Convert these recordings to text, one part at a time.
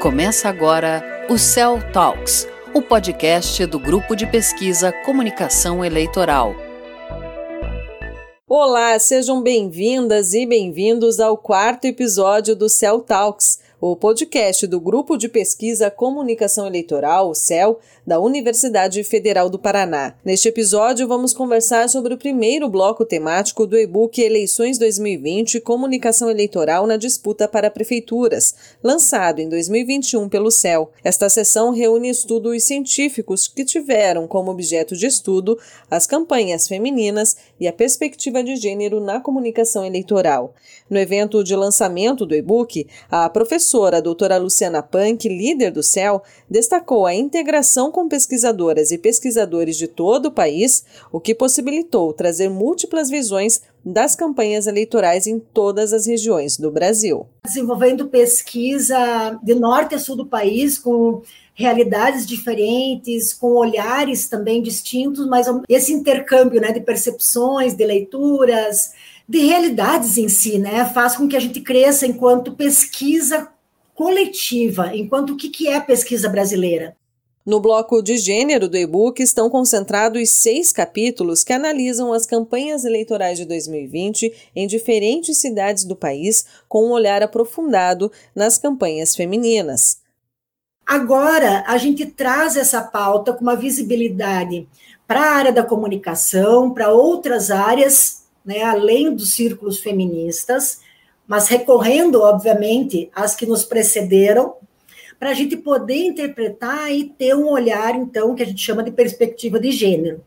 Começa agora o Cell Talks, o podcast do grupo de pesquisa Comunicação Eleitoral. Olá, sejam bem-vindas e bem-vindos ao quarto episódio do Cell Talks o podcast do Grupo de Pesquisa Comunicação Eleitoral, o CEL, da Universidade Federal do Paraná. Neste episódio, vamos conversar sobre o primeiro bloco temático do e-book Eleições 2020 Comunicação Eleitoral na Disputa para Prefeituras, lançado em 2021 pelo CEL. Esta sessão reúne estudos científicos que tiveram como objeto de estudo as campanhas femininas e a perspectiva de gênero na comunicação eleitoral. No evento de lançamento do e-book, a professora professora a doutora Luciana Pank, líder do CEL, destacou a integração com pesquisadoras e pesquisadores de todo o país, o que possibilitou trazer múltiplas visões das campanhas eleitorais em todas as regiões do Brasil. Desenvolvendo pesquisa de norte a sul do país, com realidades diferentes, com olhares também distintos, mas esse intercâmbio né, de percepções, de leituras, de realidades em si, né, faz com que a gente cresça enquanto pesquisa coletiva, enquanto o que, que é a pesquisa brasileira? No bloco de gênero do e-book estão concentrados seis capítulos que analisam as campanhas eleitorais de 2020 em diferentes cidades do país, com um olhar aprofundado nas campanhas femininas. Agora, a gente traz essa pauta com uma visibilidade para a área da comunicação, para outras áreas, né, além dos círculos feministas, mas recorrendo, obviamente, às que nos precederam, para a gente poder interpretar e ter um olhar, então, que a gente chama de perspectiva de gênero.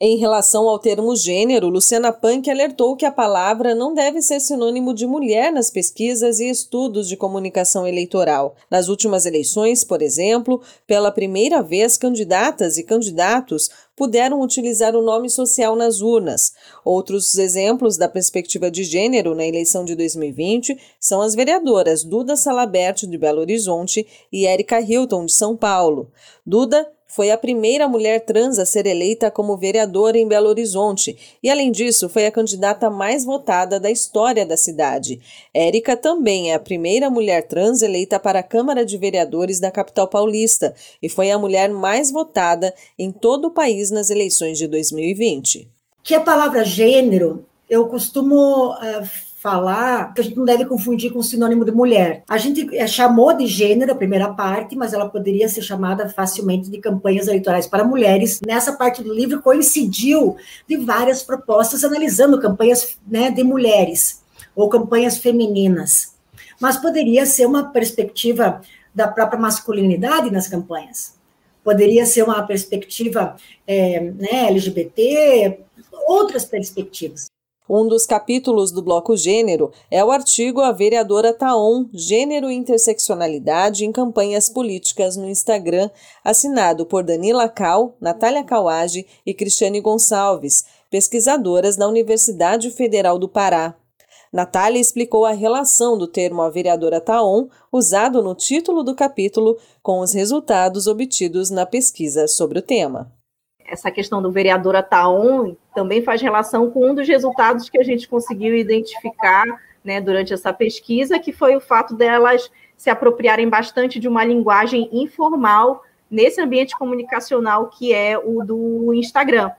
Em relação ao termo gênero, Luciana Punk alertou que a palavra não deve ser sinônimo de mulher nas pesquisas e estudos de comunicação eleitoral. Nas últimas eleições, por exemplo, pela primeira vez, candidatas e candidatos puderam utilizar o nome social nas urnas. Outros exemplos da perspectiva de gênero na eleição de 2020 são as vereadoras Duda Salabert, de Belo Horizonte, e Érica Hilton, de São Paulo. Duda foi a primeira mulher trans a ser eleita como vereadora em Belo Horizonte e, além disso, foi a candidata mais votada da história da cidade. Érica também é a primeira mulher trans eleita para a Câmara de Vereadores da capital paulista e foi a mulher mais votada em todo o país nas eleições de 2020. Que a palavra gênero, eu costumo uh falar que a gente não deve confundir com sinônimo de mulher. A gente é, chamou de gênero a primeira parte, mas ela poderia ser chamada facilmente de campanhas eleitorais para mulheres. Nessa parte do livro coincidiu de várias propostas analisando campanhas né, de mulheres ou campanhas femininas. Mas poderia ser uma perspectiva da própria masculinidade nas campanhas. Poderia ser uma perspectiva é, né, LGBT, outras perspectivas. Um dos capítulos do bloco Gênero é o artigo A Vereadora Taon, Gênero e Interseccionalidade em Campanhas Políticas no Instagram, assinado por Danila Cal, Natália Cauage e Cristiane Gonçalves, pesquisadoras da Universidade Federal do Pará. Natália explicou a relação do termo a vereadora Taon, usado no título do capítulo, com os resultados obtidos na pesquisa sobre o tema essa questão do vereadora Taon também faz relação com um dos resultados que a gente conseguiu identificar né, durante essa pesquisa, que foi o fato delas se apropriarem bastante de uma linguagem informal nesse ambiente comunicacional que é o do Instagram.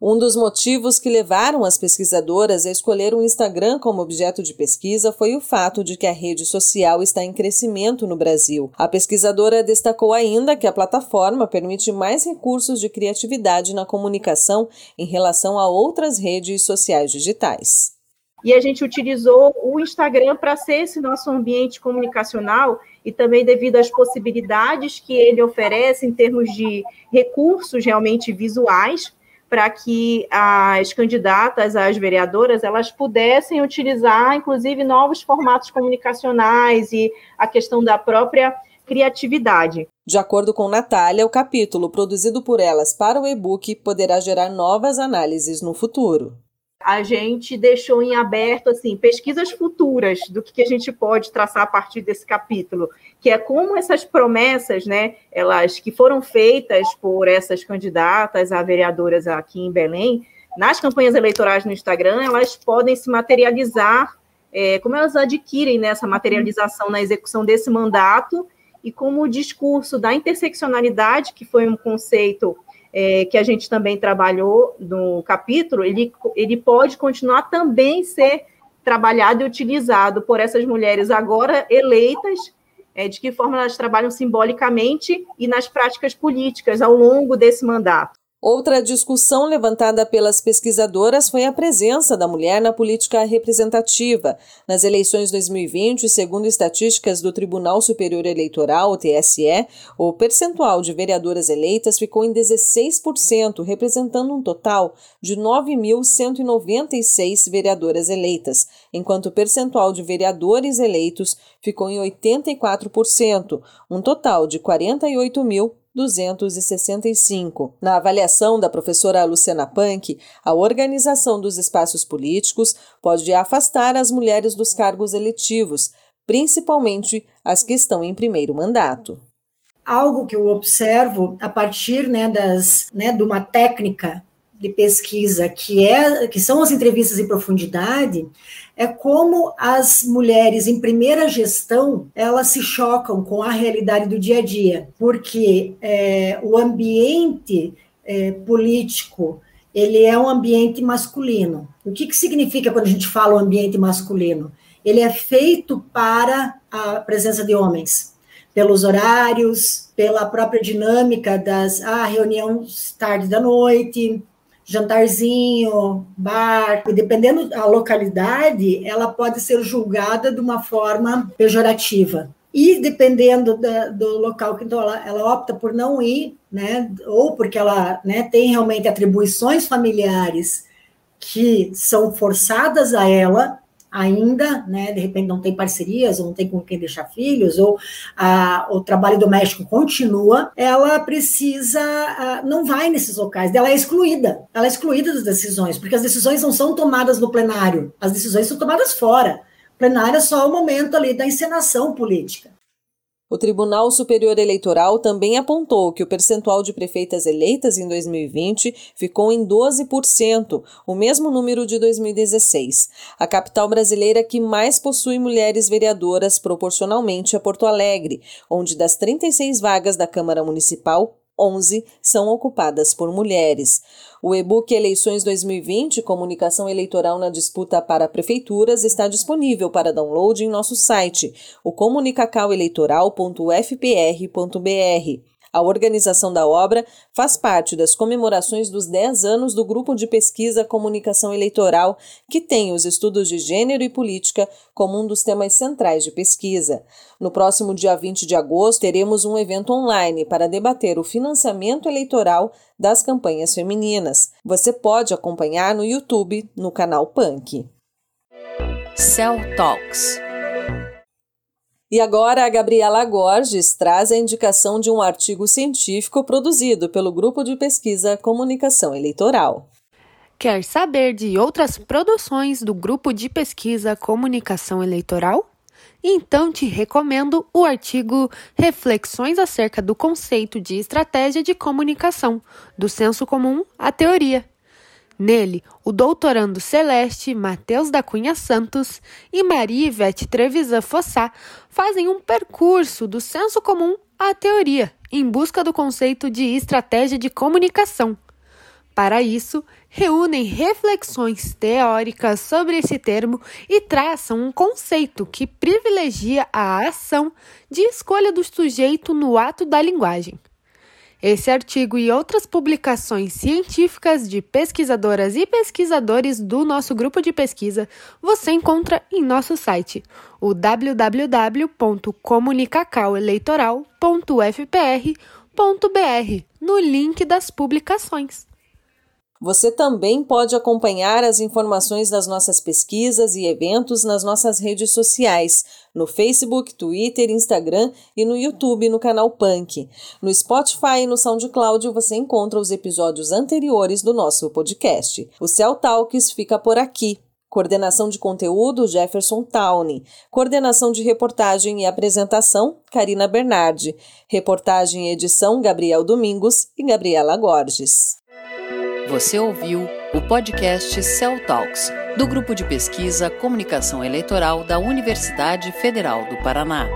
Um dos motivos que levaram as pesquisadoras a escolher o Instagram como objeto de pesquisa foi o fato de que a rede social está em crescimento no Brasil. A pesquisadora destacou ainda que a plataforma permite mais recursos de criatividade na comunicação em relação a outras redes sociais digitais. E a gente utilizou o Instagram para ser esse nosso ambiente comunicacional e também devido às possibilidades que ele oferece em termos de recursos realmente visuais para que as candidatas, as vereadoras, elas pudessem utilizar, inclusive, novos formatos comunicacionais e a questão da própria criatividade. De acordo com Natália, o capítulo produzido por elas para o e-book poderá gerar novas análises no futuro a gente deixou em aberto assim pesquisas futuras do que, a gente pode traçar a partir desse capítulo, que é como essas promessas, né, elas que foram feitas por essas candidatas a vereadoras aqui em Belém, nas campanhas eleitorais no Instagram, elas podem se materializar, é, como elas adquirem né, materialização na execução desse mandato e como o discurso da interseccionalidade, que foi um conceito é, que a gente também trabalhou no capítulo, ele, ele pode continuar também ser trabalhado e utilizado por essas mulheres agora eleitas, é, de que forma elas trabalham simbolicamente e nas práticas políticas ao longo desse mandato. Outra discussão levantada pelas pesquisadoras foi a presença da mulher na política representativa. Nas eleições 2020, segundo estatísticas do Tribunal Superior Eleitoral, o TSE, o percentual de vereadoras eleitas ficou em 16%, representando um total de 9.196 vereadoras eleitas, enquanto o percentual de vereadores eleitos ficou em 84%, um total de 48 mil 265. Na avaliação da professora Luciana Pank, a organização dos espaços políticos pode afastar as mulheres dos cargos eletivos, principalmente as que estão em primeiro mandato. Algo que eu observo a partir né, das, né, de uma técnica de pesquisa que é que são as entrevistas em profundidade é como as mulheres em primeira gestão elas se chocam com a realidade do dia a dia porque é, o ambiente é, político ele é um ambiente masculino. O que, que significa quando a gente fala ambiente masculino? Ele é feito para a presença de homens pelos horários, pela própria dinâmica das ah, reunião tarde da noite, jantarzinho, bar, e dependendo da localidade, ela pode ser julgada de uma forma pejorativa. E dependendo da, do local que então ela, ela, opta por não ir, né, ou porque ela né, tem realmente atribuições familiares que são forçadas a ela, ainda, né, de repente não tem parcerias, ou não tem com quem deixar filhos, ou a, o trabalho doméstico continua, ela precisa, a, não vai nesses locais, ela é excluída, ela é excluída das decisões, porque as decisões não são tomadas no plenário, as decisões são tomadas fora. O plenário é só o momento ali da encenação política. O Tribunal Superior Eleitoral também apontou que o percentual de prefeitas eleitas em 2020 ficou em 12%, o mesmo número de 2016. A capital brasileira que mais possui mulheres vereadoras proporcionalmente é Porto Alegre, onde das 36 vagas da Câmara Municipal, 11 são ocupadas por mulheres. O e-book Eleições 2020 Comunicação Eleitoral na Disputa para Prefeituras está disponível para download em nosso site, o comunicacaueleitoral.fpr.br. A organização da obra faz parte das comemorações dos 10 anos do Grupo de Pesquisa Comunicação Eleitoral, que tem os estudos de gênero e política como um dos temas centrais de pesquisa. No próximo dia 20 de agosto, teremos um evento online para debater o financiamento eleitoral das campanhas femininas. Você pode acompanhar no YouTube, no canal Punk. Cell Talks e agora a Gabriela Gorges traz a indicação de um artigo científico produzido pelo Grupo de Pesquisa Comunicação Eleitoral. Quer saber de outras produções do Grupo de Pesquisa Comunicação Eleitoral? Então te recomendo o artigo Reflexões acerca do conceito de estratégia de comunicação, do senso comum à teoria, Nele, o doutorando Celeste Matheus da Cunha Santos e Maria Ivete Trevisan Fossá fazem um percurso do senso comum à teoria, em busca do conceito de estratégia de comunicação. Para isso, reúnem reflexões teóricas sobre esse termo e traçam um conceito que privilegia a ação de escolha do sujeito no ato da linguagem. Esse artigo e outras publicações científicas de pesquisadoras e pesquisadores do nosso grupo de pesquisa você encontra em nosso site, o www.comunicacaueleitoral.fpr.br, no link das publicações. Você também pode acompanhar as informações das nossas pesquisas e eventos nas nossas redes sociais, no Facebook, Twitter, Instagram e no YouTube no canal Punk. No Spotify e no SoundCloud você encontra os episódios anteriores do nosso podcast. O Cell Talks fica por aqui. Coordenação de conteúdo Jefferson Towne. Coordenação de reportagem e apresentação Karina Bernardi. Reportagem e edição Gabriel Domingos e Gabriela Gorges. Você ouviu o podcast Cell Talks, do Grupo de Pesquisa Comunicação Eleitoral da Universidade Federal do Paraná.